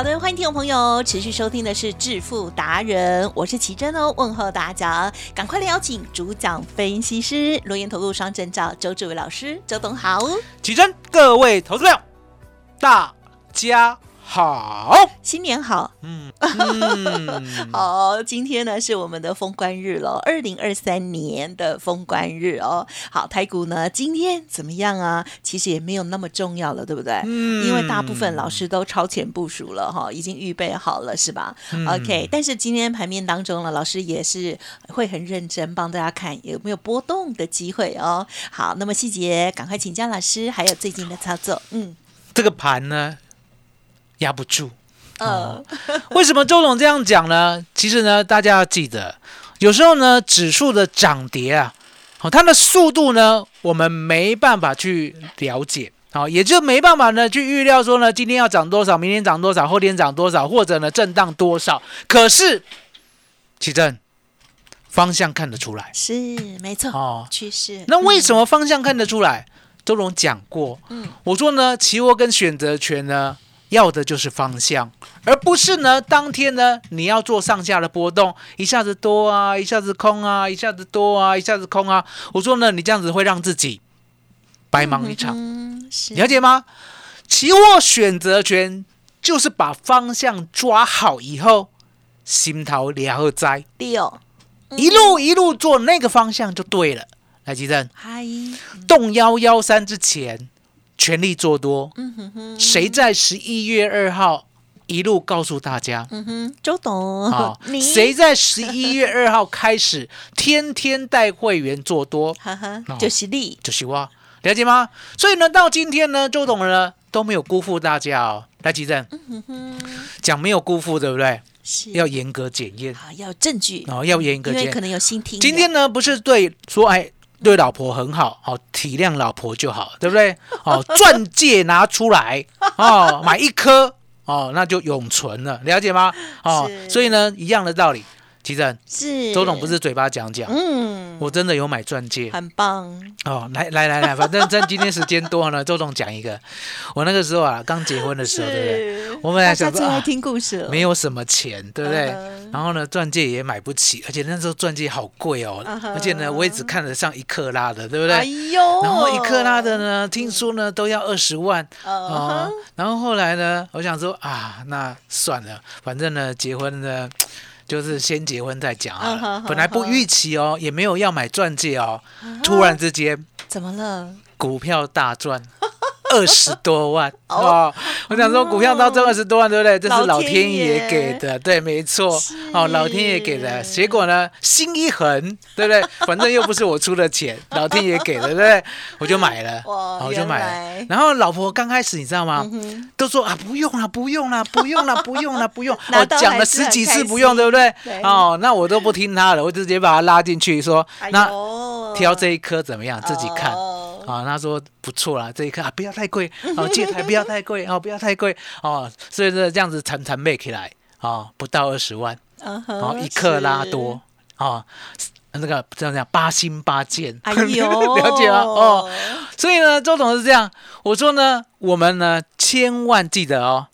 好的，欢迎听众朋友持续收听的是《致富达人》，我是奇珍哦，问候大家，赶快来邀请主讲分析师罗源投顾双证照周志伟老师，周董好，奇珍，各位投资朋友，大家好。新年好，嗯嗯，好，今天呢是我们的封关日了，二零二三年的封关日哦。好，台股呢今天怎么样啊？其实也没有那么重要了，对不对？嗯因为大部分老师都超前部署了哈，已经预备好了，是吧、嗯 o k 但是今天盘面当中呢，老师也是会很认真帮大家看有没有波动的机会哦。好，那么细节赶快请教老师，还有最近的操作，嗯这个盘呢压不住。呃，为什么周总这样讲呢？其实呢，大家要记得，有时候呢，指数的涨跌啊，好、它的速度呢，我们没办法去了解。好，也就没办法呢去预料说呢，今天要涨多少，明天涨多少，后天涨多少，或者呢震荡多少。可是，奇正方向看得出来是没错，哦。趋势。那为什么？么方向看得出来？周总讲过，嗯我说呢，期货跟选择权呢，要的就是方向，而不是呢，当天呢，你要做上下的波动，一下子多啊，一下子空啊，一下子多啊，一下子空啊。我说呢，你这样子会让自己白忙一场，嗯，了解吗？期货选择权就是把方向抓好以后，心头了哉，六一路一路做那个方向就对了。来，吉正。嗨，动幺幺三之前，全力做多。嗯哼哼，谁在十一月二号一路告诉大家？嗯哼，周董，啊，你谁在十一月二号开始天天带会员做多？哈哈哦，就是你，就是我，了解吗？所以呢，到今天呢，周董呢都没有辜负大家哦。来，吉正嗯哼，讲没有辜负，对不对？是要严格检验好要证据，哦，要严格检验。因为可能有新听。今天呢，不是对说哎。对老婆很好，好、体谅老婆就好，对不对？哦，钻戒拿出来，哦，买一颗，哦，那就永存了，了解吗？哦，所以呢，一样的道理。其实是周董不是嘴巴讲讲，嗯，我真的有买钻戒很棒，哦。来来来来，反正趁今天时间多呢，周董讲一个。我那个时候啊，刚结婚的时候，对不对？我们来想说啊听故事了，没有什么钱，对不对？然后呢，钻戒也买不起，而且那时候钻戒好贵哦，而且呢，我也只看得上一克拉的，对不对？哎呦，然后一克拉的呢，听说呢都要二十万嗯哦，然后后来呢，我想说啊，那算了，反正呢，结婚呢。就是先结婚再讲啊，本来不预期哦，也没有要买钻戒哦，嗯突然之间怎么了？股票大赚二十多万哦哦！我想说股票当中二十多万，对不对？这是老老天天爷爷给的，对，没错哦，老天爷给的。结果呢，心一横，对不对？反正又不是我出的钱，老天爷给的，对不对？我就买了，我就买了。然后老婆刚开始你知道吗？都说啊不用了，不用了，不用了，不用了，不用。哦讲了十几次不用，对不对对？哦，那我都不听他了，我直接把他拉进去说，哎那挑这一颗怎么样？自己看。哦啊，他说不错啦，这一颗啊不要太贵，哦戒台不要太贵，哦不要太贵，哦，所以说这样子惨惨卖起来，哦不到二十万，嗯哼哦一克拉多，哦那个这样讲八星八箭，哎呦，了解了？哦，所以呢周董是这样，我说呢我们呢千万记得哦，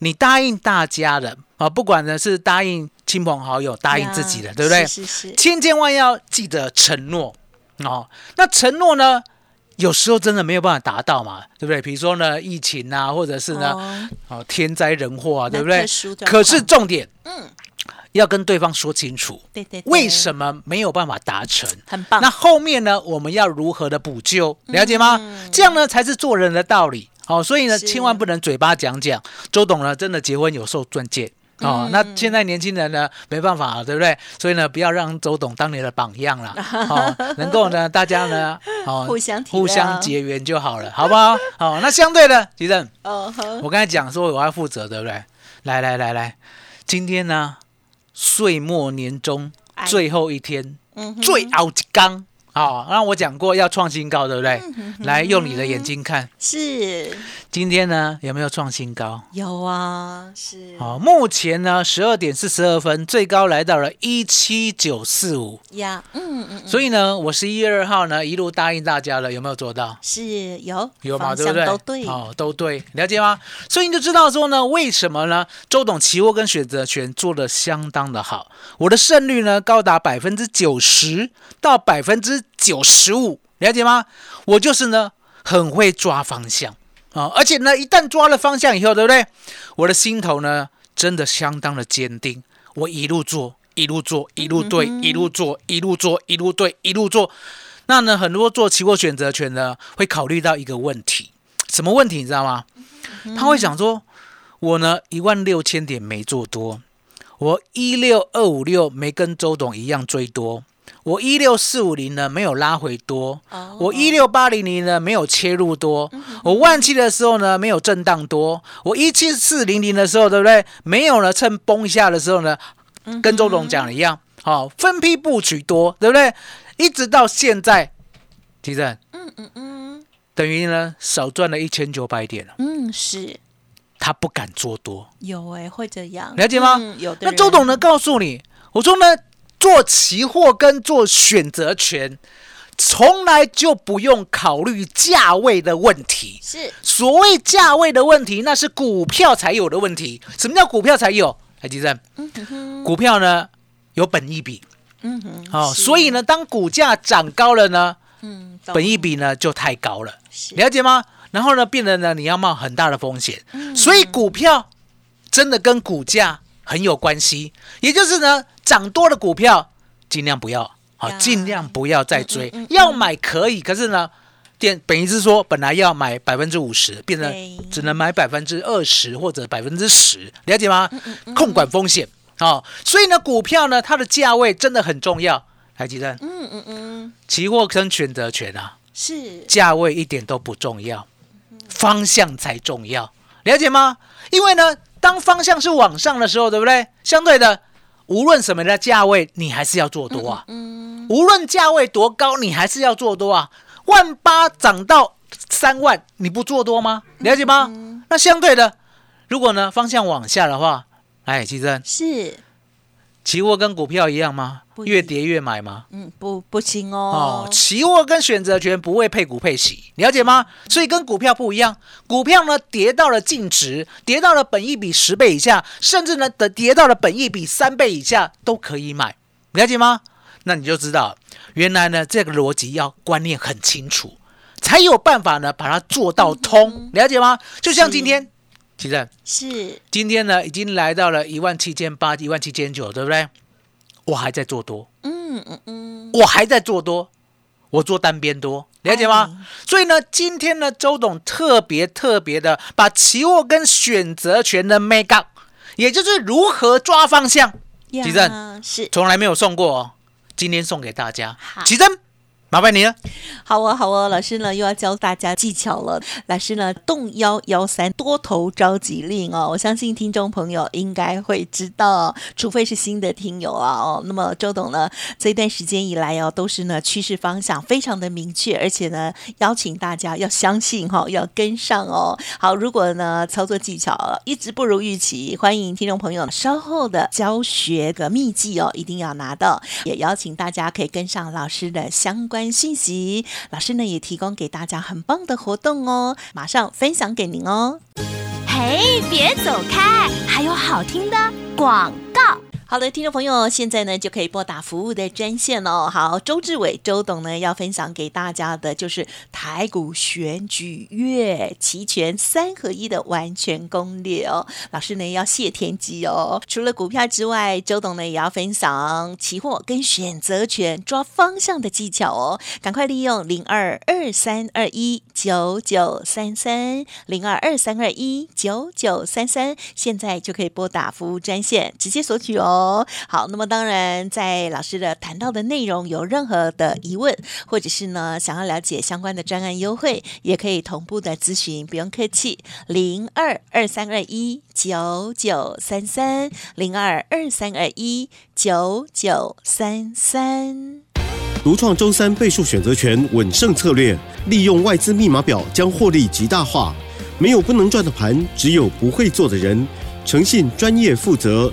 你答应大家的啊，不管呢是答应亲朋好友，答应自己的，呀对不对？是是是，千千万要记得承诺哦。那承诺呢，有时候真的没有办法达到嘛，对不对？比如说呢，疫情啊，或者是呢，哦哦天灾人祸啊，对不对可是重点，嗯，要跟对方说清楚，对对，为什么没有办法达成。很棒？那后面呢，我们要如何的补救？了解吗？这样呢才是做人的道理。哦，所以呢，千万不能嘴巴讲讲。周董呢，真的结婚有受钻戒。哦，那现在年轻人呢没办法，对不对？所以呢，不要让周董当你的榜样了。哦，能够呢，大家呢，哦，互相互相结缘就好了，好不好？好，那相对的，吉正，哦，我刚才讲说我要负责，对不对？来来来来，今天呢，岁末年终哎最后一天，最后一缸啊！让我讲过要创新高，对不对？嗯来，用你的眼睛看，是今天呢有没有创新高？有啊，是好，目前呢十二点四十二分，最高来到了一七九四五。呀，嗯嗯，所以呢，我十一月二号呢一路答应大家了，有没有做到？是有有嘛，方对不对？都对，哦，都对，了解吗？所以你就知道说呢，为什么呢？周董期货跟选择权做的相当的好，我的胜率呢高达百分之九十到百分之九十五，了解吗？我就是呢很会抓方向啊、而且呢一旦抓了方向以后，对不对？我的心头呢真的相当的坚定，我一路做，一路做，一路对，一路做，一路做，一路对，一路做。那呢，很多做期货选择权的会考虑到一个问题，什么问题你知道吗？他会想说，我呢一万六千点没做多，我一六二五六没跟周董一样追多，我一六四五零呢没有拉回多，哦我一六八零零呢没有切入多，我万七的时候呢没有震荡多，我一七四零零的时候对不对？没有呢趁崩一下的时候呢，跟周董讲的一样，好、分批布局多，对不对？一直到现在，提正，嗯嗯嗯。等于呢少赚了一千九百点了，嗯，是。他不敢做多。有哎，会这样，了解吗？嗯有的那周董呢？告诉你，我说呢，做期货跟做选择权，从来就不用考虑价位的问题。是所谓价位的问题，那是股票才有的问题。什么叫股票才有？来，吉正，股票呢有本益比嗯哼，哦，所以呢，当股价涨高了呢，嗯，本益比呢就太高了。是了解吗？然后呢，变得呢，你要冒很大的风险，嗯所以股票真的跟股价很有关系。也就是呢，涨多的股票尽量不要，好，呀尽量不要再追。要买可以，可是呢，电本意是说，本来要买百分之五十，变成只能买百分之二十或者百分之十，了解吗？嗯控管风险哦。所以呢，股票呢，它的价位真的很重要。还记得，嗯嗯嗯，期货跟选择权啊，是价位一点都不重要，方向才重要，了解吗？因为呢，当方向是往上的时候，对不对？相对的，无论什么的价位，你还是要做多啊。嗯无论价位多高，你还是要做多啊。万八涨到三万，你不做多吗？了解吗？那相对的，如果呢方向往下的话，哎，其实是期货跟股票一样吗？越跌越买吗？嗯不不行哦哦，，期货跟选择权不会配股配息，了解吗？所以跟股票不一样，股票呢跌到了净值，跌到了本益比十倍以下，甚至呢的跌到了本益比三倍以下都可以买，了解吗？那你就知道，原来呢这个逻辑要观念很清楚，才有办法呢把它做到通，了解吗？就像今天，其实是。今天呢已经来到了一万七千八、一万七千九，对不对？我还在做多，嗯嗯嗯，我还在做多，我做单边多，了解吗？哎。所以呢，今天呢，周董特别特别的把期货跟选择权的 make up，也就是如何抓方向，呀吉正是。从来没有送过哦，今天送给大家。好。麻烦你了。好哦，好哦，老师呢又要教大家技巧了。老师呢，动幺幺三多头召集令哦，我相信听众朋友应该会知道，除非是新的听友啊哦。那么周董呢，这段时间以来哦，都是呢趋势方向非常的明确，而且呢，邀请大家要相信哈、要跟上哦。好，如果呢操作技巧一直不如预期，欢迎听众朋友稍后的教学的秘籍哦，一定要拿到，也邀请大家可以跟上老师的相关信息。老师呢也提供给大家很棒的活动哦，马上分享给您哦。嘿，别走开，还有好听的广告。好的，听众朋友，现在呢就可以拨打服务的专线哦。好，周志伟周董呢要分享给大家的就是台股选举月期权三合一的完全攻略哦。老师呢要谢天机哦。除了股票之外，周董呢也要分享期货跟选择权抓方向的技巧哦。赶快利用零二二三二一九九三三零二二三二一九九三三，现在就可以拨打服务专线直接索取哦。好，那么当然，在老师的谈到的内容有任何的疑问，或者是呢想要了解相关的专案优惠，也可以同步的咨询，不用客气，零二二三二一九九三三，零二二三二一九九三三。独创周三倍数选择权稳胜策略，利用外资密码表将获利极大化。没有不能赚的盘，只有不会做的人。诚信、专业、负责。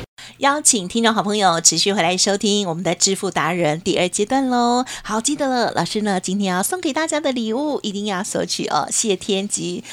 邀请听众好朋友持续回来收听我们的致富达人第二阶段喽。好，记得了，老师呢今天要送给大家的礼物一定要索取哦。谢天机，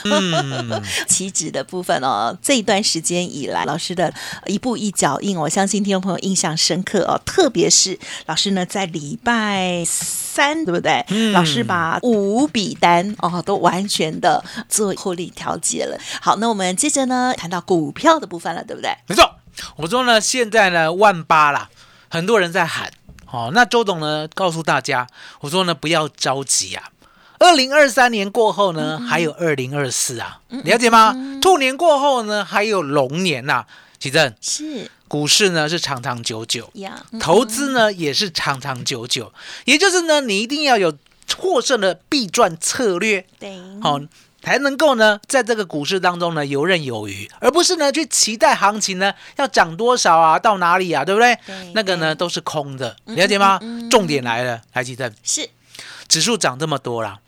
期指的部分哦，这一段时间以来，老师的一步一脚印，我相信听众朋友印象深刻哦。特别是老师呢在礼拜三，对不对？老师把五笔单哦都完全的做获利调节了。好，那我们接着呢谈到股票的部分了，对不对？没错。我说呢，现在呢万八啦，很多人在喊，哦，那周董呢告诉大家，我说呢不要着急啊，二零二三年过后呢还有二零二四啊，了解吗？兔年过后呢还有龙年呐，奇正。是。股市呢是长长久久，投资呢也是长长久久，也就是呢你一定要有获胜的必赚策略，对，好。才能够呢，在这个股市当中呢游刃有余，而不是呢去期待行情呢要涨多少啊，到哪里啊，对不对？那个呢都是空的，了解吗？重点来了，来记得是指数涨这么多了，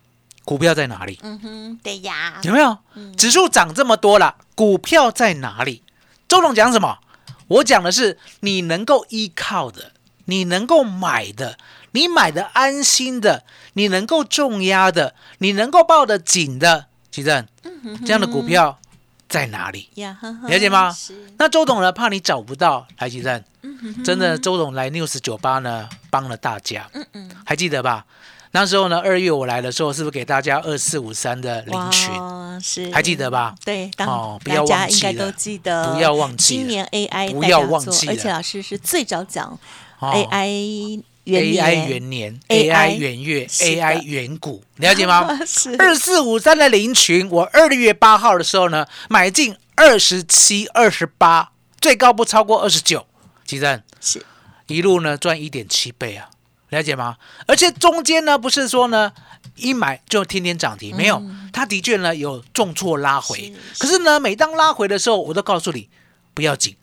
股票在哪里？嗯哼，对呀，有没有？指数涨这么多了，股票在哪里？周总讲什么？我讲的是你能够依靠的，你能够买的。你买的安心的，你能够重压的，你能够抱得紧的。奇正，这样的股票在哪里？了解吗？那周董呢？怕你找不到，来奇正，真的，周董来 news 酒吧呢，帮了大家。嗯嗯，还记得吧？那时候呢，二月我来的时候，是不是给大家二四五三的领群？是，还记得吧？对，哦，不要忘记了，不要忘记，今年 AI 不要忘记，而且老师是最早讲 AI。AI 元年，AI 元月，AI 元股，了解吗？是二四五三的零群，我二月八号的时候呢，买进二十七、二十八，最高不超过二十九，几正？是一路呢赚一点七倍啊，了解吗？而且中间呢，不是说呢一买就天天涨停，没有，它的确呢有重挫拉回，可是呢，每当拉回的时候，我都告诉你不要紧。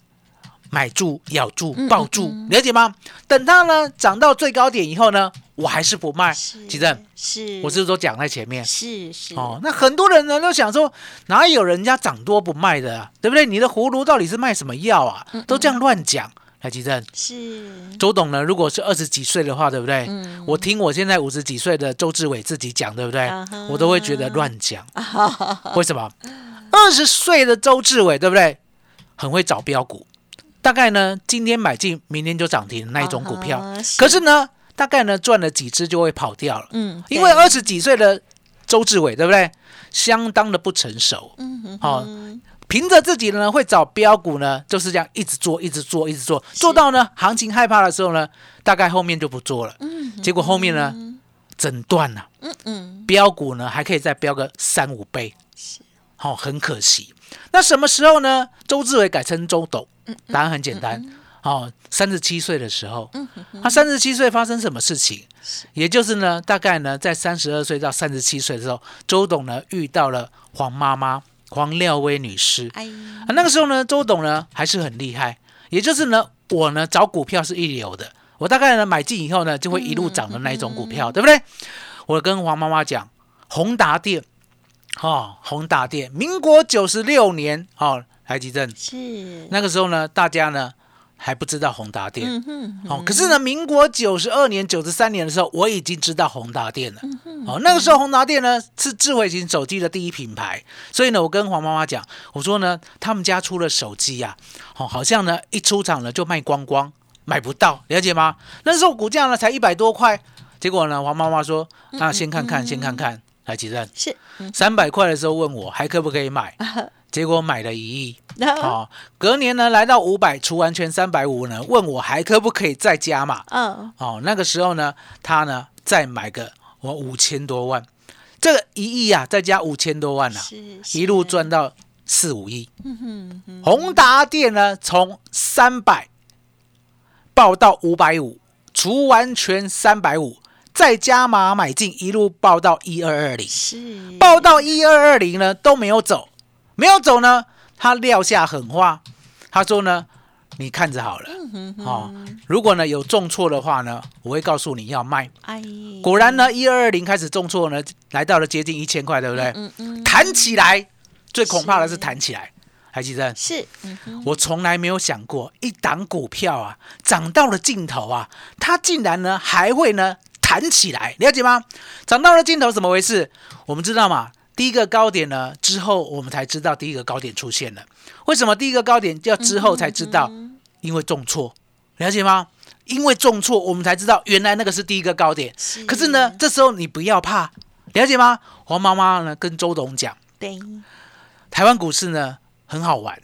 买住、咬住、抱住，了解吗？等它呢涨到最高点以后呢，我还是不卖。奇正，是，我是都讲在前面？是是哦，那很多人呢都想说，哪有人家涨多不卖的啊？对不对？你的葫芦到底是卖什么药啊？都这样乱讲。来，奇正，是周董呢？如果是二十几岁的话，对不对？我听我现在五十几岁的周志伟自己讲，对不对？我都会觉得乱讲。为什么？二十岁的周志伟，对不对？很会找标股。大概呢，今天买进，明天就涨停那一种股票。可是呢，大概呢赚了几只就会跑掉了。嗯，因为二十几岁的周志伟，对不对？相当的不成熟。嗯哼。好，凭着自己呢会找标股呢，就是这样一直做，一直做，一直做，做到呢行情害怕的时候呢，大概后面就不做了。嗯。结果后面呢，整断了。嗯嗯。标股呢还可以再标个三五倍。是。好，很可惜。那什么时候呢？周志伟改成周董。答案很简单，哦，三十七岁的时候，他三十七岁发生什么事情？也就是呢，大概呢，在三十二岁到三十七岁的时候，周董呢遇到了黄妈妈黄廖薇女士。啊，那个时候呢，周董呢还是很厉害，也就是呢，我呢找股票是一流的，我大概呢买进以后呢，就会一路涨的那一种股票，对不对？我跟黄妈妈讲，宏达电哦，宏达电，民国九十六年哦，台积电是，那个时候呢，大家呢还不知道宏达电。嗯哼，哦，可是呢，民国九十二年、九十三年的时候，我已经知道宏达电了。嗯哦，那个时候宏达电呢是智慧型手机的第一品牌，所以呢，我跟黄妈妈讲，我说呢，他们家出了手机呀、哦，好像呢一出厂呢就卖光光，买不到，了解吗？那时候股价呢才一百多块，结果呢，黄妈妈说，那先看看，先看看，来几阵，是，嗯。三百块的时候问我还可不可以买，结果买了一亿。那哦，隔年呢来到五百，除完全三百五呢，问我还可不可以再加嘛？嗯，哦，那个时候呢，他呢再买个我五千多万，这个一亿啊，再加五千多万啊，一路，赚到四五亿。嗯哼哼，宏达电呢，从三百报到五百五，除完全三百五，再加码买进，一路报到一二二零。是，报到一二二零呢都没有走，没有走呢，他撂下狠话，他说呢，你看着好了，嗯哼哦，如果呢有重挫的话呢，我会告诉你要卖。哎，果然呢，一二二零开始重挫呢，来到了接近一千块，对不对？嗯嗯，弹起来，最恐怕的是是弹起来。还记得？是，嗯，我从来没有想过，一档股票啊，涨到了尽头啊，它竟然呢还会呢弹起来，了解吗？涨到了尽头，怎么回事？我们知道嘛，第一个高点呢之后，我们才知道第一个高点出现了。为什么第一个高点要之后才知道？因为重挫，了解吗？因为重挫，我们才知道原来那个是第一个高点。是可是呢，这时候你不要怕，了解吗？黄妈妈呢跟周董讲。对，台湾股市呢很好玩，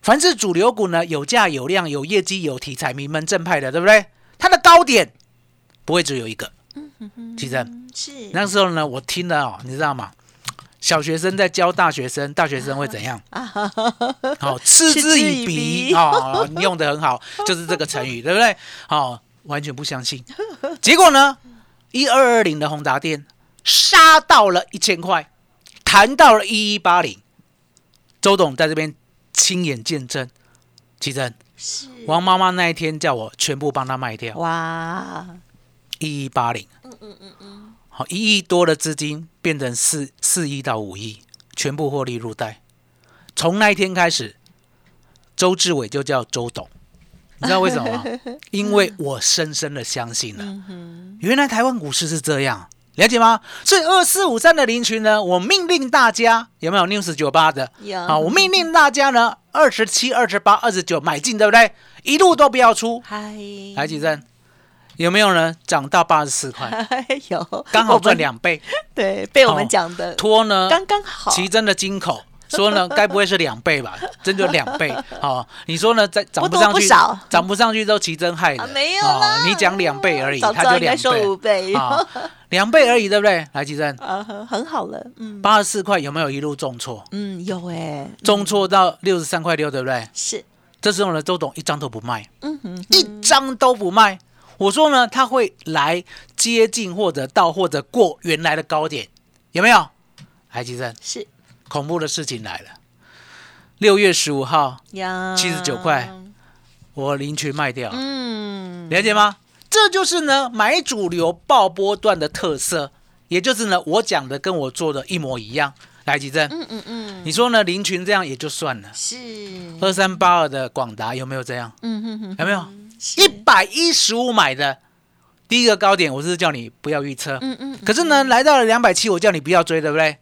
凡是主流股呢有价有量、有业绩、有题材、名门正派的，对不对？它的高点不会只有一个。其实是，那时候呢，我听了哦，你知道吗？小学生在教大学生，大学生会怎样？好、嗤之以鼻哦，你用的很好，就是这个成语，对不对？好、完全不相信。结果呢，一二二零的宏达店杀到了一千块，弹到了一一八零。周董在这边亲眼见证，王妈妈那一天叫我全部帮她卖掉，哇，一一八零。嗯嗯嗯嗯，好，一亿多的资金变成四四亿到五亿，全部获利入袋。从那一天开始，周志伟就叫周董，你知道为什么吗？因为我深深的相信了，原来台湾股市是这样，了解吗？所以二四五三的林群呢，我命令大家有没有 news 九八的？有好，我命令大家呢，二十七、二十八、二十九买进，对不对？一路都不要出。嗨，来几阵？有没有呢？涨到八十四块，有，刚好赚，两倍。对，被我们哦讲的托呢？刚刚好，奇珍的金口说呢，该不会是两倍吧？真就两倍哦。你说呢？再涨不上去涨不上去都奇珍害的、啊没有你讲两倍而已，早知道它就两应该说五倍，啊，两倍而已，对不对？来，奇珍，啊，很好了，嗯八十四块有没有一路重挫？嗯，有哎，重挫到六十三块六，对不对？是，这时候呢，周董一张都不卖，嗯哼，一张都不卖。我说呢，他会来接近或者到或者过原来的高点，有没有？来，奇珍，是恐怖的事情来了。六月十五号，七十九块，我林群卖掉，嗯，了解吗？这就是呢买主流爆波段的特色，也就是呢我讲的跟我做的一模一样。来，吉正，嗯嗯嗯，你说呢？林群这样也就算了，是，二三八二的广达有没有这样？嗯哼哼，有没有？是一百一十五买的，第一个高点我是叫你不要预测，嗯嗯，可是呢来到了两百七，我叫你不要追，对不对？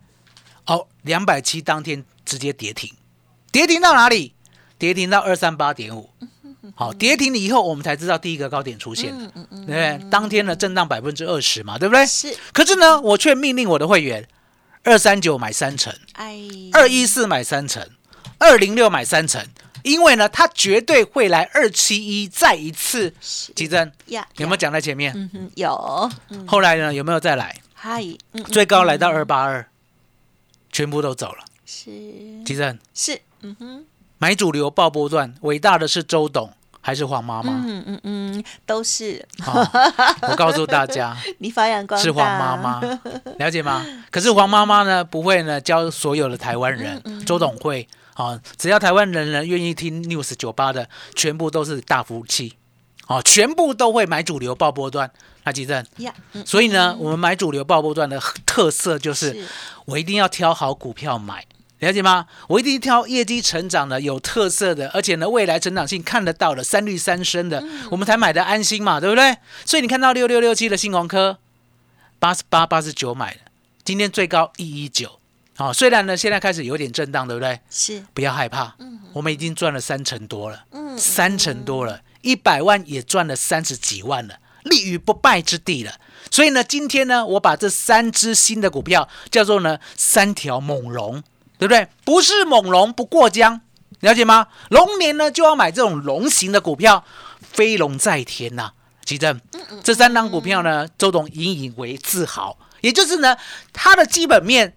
哦，两百七当天直接跌停，跌停到哪里？跌停到二三八点五。好，跌停了以后，我们才知道第一个高点出现了，嗯嗯对不对？当天呢震荡百分之二十嘛，对不对？是，可是呢，我却命令我的会员，二三九买三成，哎，二一四买三成，二零六买三成，因为呢，它绝对会来二七一再一次是。急增，呀，有没有讲在前面？嗯哼，有，嗯，后来呢，有没有再来？嗨，嗯，最高来到二八二，全部都走了。是。急增是，嗯哼，买主流爆波段，伟大的是周董还是黄妈妈？嗯嗯嗯，都是。好我告诉大家，你发扬光大，是黄妈妈，了解吗？可是黄妈妈呢，不会呢教所有的台湾人，周董会啊，只要台湾人人愿意听 News 九八的，全部都是大福气，哦，全部都会买主流爆波段，那吉正，所以呢，我们买主流爆波段的特色就是是我一定要挑好股票买。了解吗？我一定挑业绩成长的、有特色的，而且呢未来成长性看得到的、三绿三升的，我们才买的安心嘛，对不对？所以你看到六六六七的新鸿科，八十八、八十九买的，今天最高一一九。好，虽然呢现在开始有点震荡，对不对？是，不要害怕，嗯我们已经赚了三成多了，嗯三成多了，一百万也赚了三十几万了，立于不败之地了。所以呢，今天呢，我把这三只新的股票叫做呢三条猛龙，对不对？不是猛龙不过江，了解吗？龙年呢就要买这种龙型的股票，飞龙在天呐、奇正，这三档股票呢，周董引以为自豪，也就是呢，它的基本面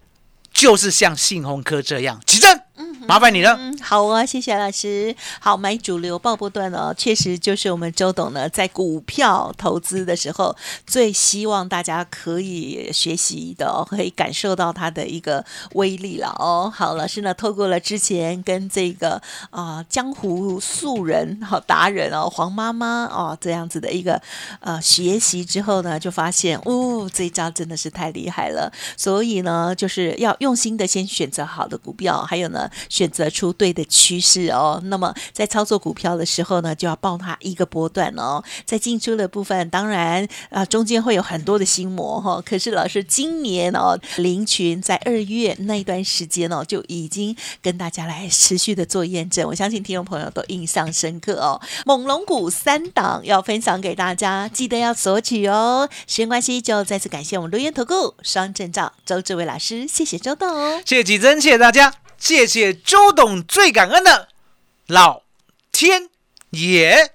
就是像信鸿科这样，起正，麻烦你了。嗯，好啊，谢谢老师。好，买主流爆波段哦，确实就是我们周董呢在股票投资的时候，最希望大家可以学习的哦，可以感受到它的一个威力了哦。好，老师呢透过了之前跟这个啊、江湖素人好达人哦黄妈妈哦这样子的一个呃学习之后呢，就发现哦这一招真的是太厉害了，所以呢就是要用心的先选择好的股票，还有呢选择出对的趋势哦。那么在操作股票的时候呢，就要抱它一个波段哦。在进出的部分，当然啊中间会有很多的心魔哈、可是老师今年哦，林群在二月那一段时间哦，就已经跟大家来持续的做验证，我相信听众朋友都印象深刻哦。猛龙股三档要分享给大家，记得要索取哦。时间关系，就再次感谢我们留言投顾双证照周志伟老师，谢谢周董哦。谢谢吉珍，谢谢大家，谢谢周董，最感恩的老天爷。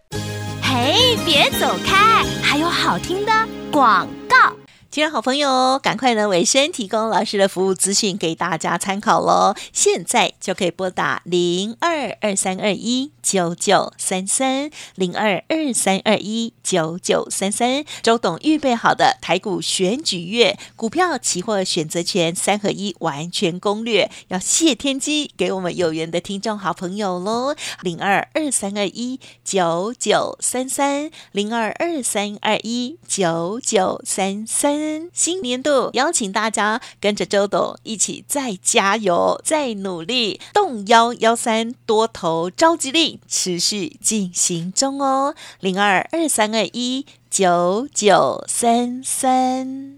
嘿，别走开，还有好听的广告。亲爱好朋友，赶快呢为生提供老师的服务资讯给大家参考喽！现在就可以拨打零二二三二一九九三三零二二三二一九九三三。周董预备好的台股选举月股票、期货、选择权三合一完全攻略，要谢天机给我们有缘的听众好朋友喽！零二二三二一九九三三零二二三二一九九三三。新年度邀请大家跟着周董一起再加油、再努力，动幺幺三多头召集令持续进行中哦，零二二三二一九九三三。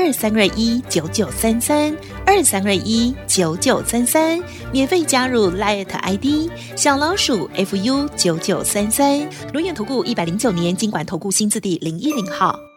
二三二一九九三三二三二一九九三三，免费加入 Light ID 小老鼠 fu 九九三三。轮源投顾一百零九年经管投顾新字第零一零号。